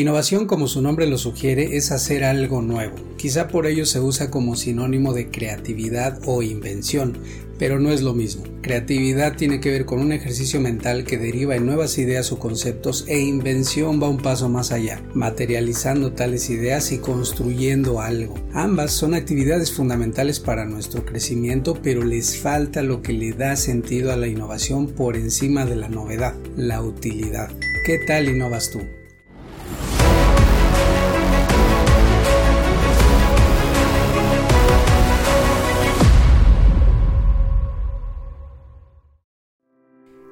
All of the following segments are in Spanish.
Innovación, como su nombre lo sugiere, es hacer algo nuevo. Quizá por ello se usa como sinónimo de creatividad o invención, pero no es lo mismo. Creatividad tiene que ver con un ejercicio mental que deriva en nuevas ideas o conceptos e invención va un paso más allá, materializando tales ideas y construyendo algo. Ambas son actividades fundamentales para nuestro crecimiento, pero les falta lo que le da sentido a la innovación por encima de la novedad, la utilidad. ¿Qué tal innovas tú?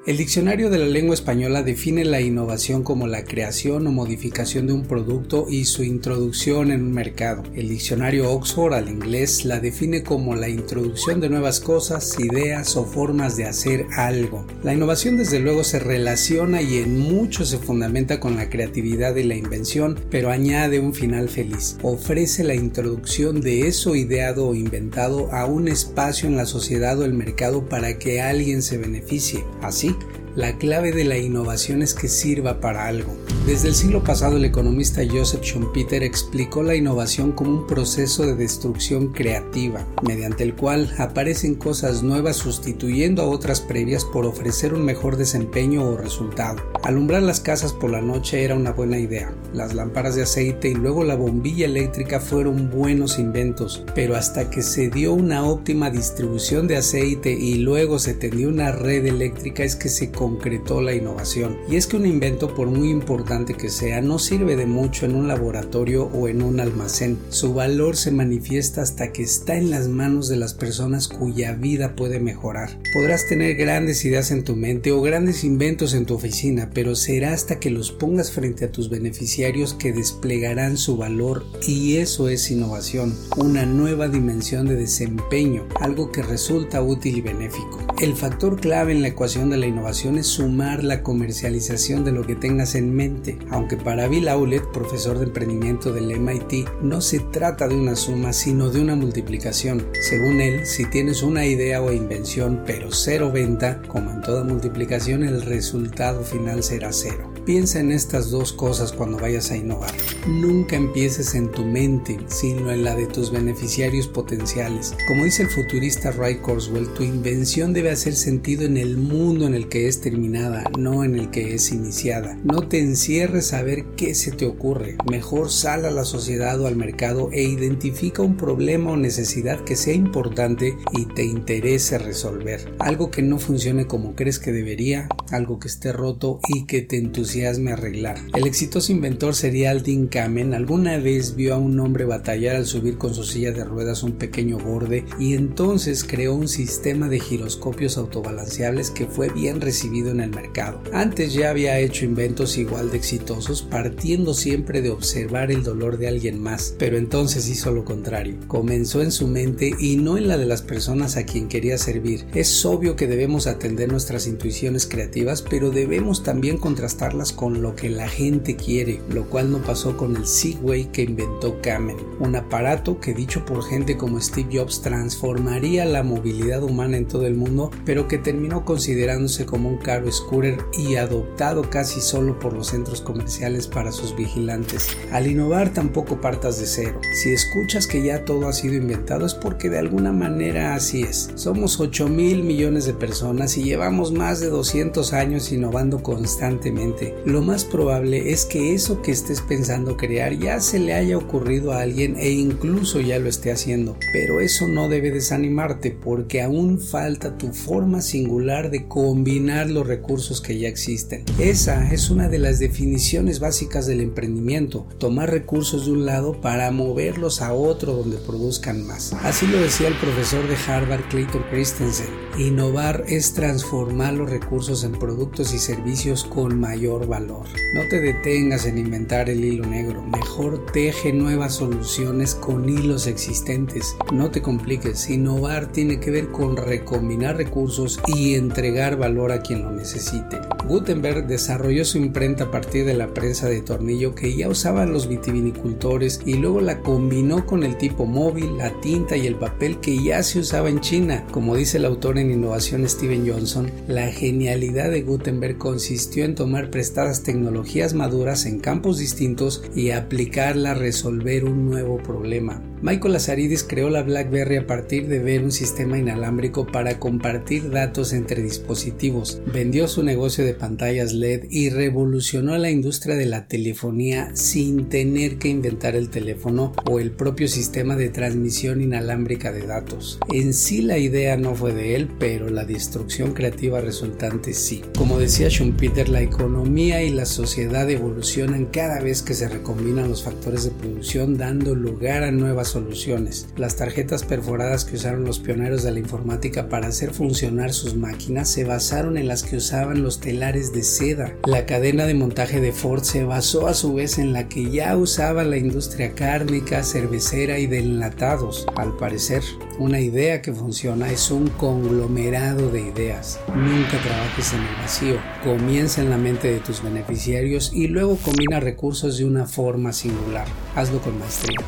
El diccionario de la lengua española define la innovación como la creación o modificación de un producto y su introducción en un mercado. El diccionario Oxford al inglés la define como la introducción de nuevas cosas, ideas o formas de hacer algo. La innovación desde luego se relaciona y en mucho se fundamenta con la creatividad y la invención, pero añade un final feliz. Ofrece la introducción de eso ideado o inventado a un espacio en la sociedad o el mercado para que alguien se beneficie. Así, la clave de la innovación es que sirva para algo. Desde el siglo pasado el economista Joseph Schumpeter explicó la innovación como un proceso de destrucción creativa, mediante el cual aparecen cosas nuevas sustituyendo a otras previas por ofrecer un mejor desempeño o resultado. Alumbrar las casas por la noche era una buena idea. Las lámparas de aceite y luego la bombilla eléctrica fueron buenos inventos, pero hasta que se dio una óptima distribución de aceite y luego se tendió una red eléctrica es que se concretó la innovación. Y es que un invento, por muy importante que sea, no sirve de mucho en un laboratorio o en un almacén. Su valor se manifiesta hasta que está en las manos de las personas cuya vida puede mejorar. Podrás tener grandes ideas en tu mente o grandes inventos en tu oficina, pero será hasta que los pongas frente a tus beneficiarios que desplegarán su valor y eso es innovación, una nueva dimensión de desempeño, algo que resulta útil y benéfico. El factor clave en la ecuación de la innovación es sumar la comercialización de lo que tengas en mente, aunque para Bill Aulet, profesor de emprendimiento del MIT, no se trata de una suma sino de una multiplicación. Según él, si tienes una idea o invención pero cero venta, como en toda multiplicación el resultado final será cero. Piensa en estas dos cosas cuando vayas a innovar. Nunca empieces en tu mente, sino en la de tus beneficiarios potenciales. Como dice el futurista Ray Kurzweil, tu invención debe hacer sentido en el mundo en el que es terminada, no en el que es iniciada. No te encierres a ver qué se te ocurre. Mejor sal a la sociedad o al mercado e identifica un problema o necesidad que sea importante y te interese resolver. Algo que no funcione como crees que debería, algo que esté roto y que te entusiasme arreglar. El exitoso inventor serial Dean Kamen alguna vez vio a un hombre batallar al subir con su silla de ruedas un pequeño borde y entonces creó un sistema de giroscopios autobalanceables que fue bien recibido en el mercado. Antes ya había hecho inventos igual de exitosos partiendo siempre de observar el dolor de alguien más, pero entonces hizo lo contrario. Comenzó en su mente y no en la de las personas a quien quería servir. Es obvio que debemos atender nuestras intuiciones creativas, pero debemos también contrastarlas con lo que la gente quiere, lo cual no pasó con el Segway que inventó Kamen, un aparato que dicho por gente como Steve Jobs transformaría la movilidad humana en todo el mundo, pero que terminó considerándose como un caro scooter y adoptado casi solo por los centros comerciales para sus vigilantes. Al innovar tampoco partas de cero. Si escuchas que ya todo ha sido inventado es porque de alguna manera así es. Somos 8 mil millones de personas y llevamos más de 200 años innovando constantemente lo más probable es que eso que estés pensando crear ya se le haya ocurrido a alguien e incluso ya lo esté haciendo. Pero eso no debe desanimarte porque aún falta tu forma singular de combinar los recursos que ya existen. Esa es una de las definiciones básicas del emprendimiento, tomar recursos de un lado para moverlos a otro donde produzcan más. Así lo decía el profesor de Harvard Clayton Christensen. Innovar es transformar los recursos en productos y servicios con mayor valor. No te detengas en inventar el hilo negro, mejor teje nuevas soluciones con hilos existentes. No te compliques, innovar tiene que ver con recombinar recursos y entregar valor a quien lo necesite. Gutenberg desarrolló su imprenta a partir de la prensa de tornillo que ya usaban los vitivinicultores y luego la combinó con el tipo móvil, la tinta y el papel que ya se usaba en China. Como dice el autor en innovación Steven Johnson, la genialidad de Gutenberg consistió en tomar prestadas tecnologías maduras en campos distintos y aplicarla a resolver un nuevo problema. Michael Lazaridis creó la BlackBerry a partir de ver un sistema inalámbrico para compartir datos entre dispositivos. Vendió su negocio de pantallas LED y revolucionó la industria de la telefonía sin tener que inventar el teléfono o el propio sistema de transmisión inalámbrica de datos. En sí la idea no fue de él, pero la destrucción creativa resultante sí. Como decía Schumpeter, la economía y la sociedad evolucionan cada vez que se recombinan los factores de producción dando lugar a nuevas soluciones. Las tarjetas perforadas que usaron los pioneros de la informática para hacer funcionar sus máquinas se basaron en las que usaban los telares de seda. La cadena de montaje de Ford se basó a su vez en la que ya usaba la industria cárnica, cervecera y de enlatados. Al parecer, una idea que funciona es un conglomerado de ideas. Nunca trabajes en el vacío. Comienza en la mente de tus beneficiarios y luego combina recursos de una forma singular. Hazlo con maestría.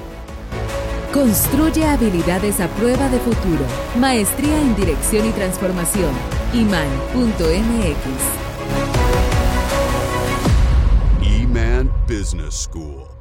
Construye habilidades a prueba de futuro. Maestría en Dirección y Transformación. iman.mx. Eman Business School.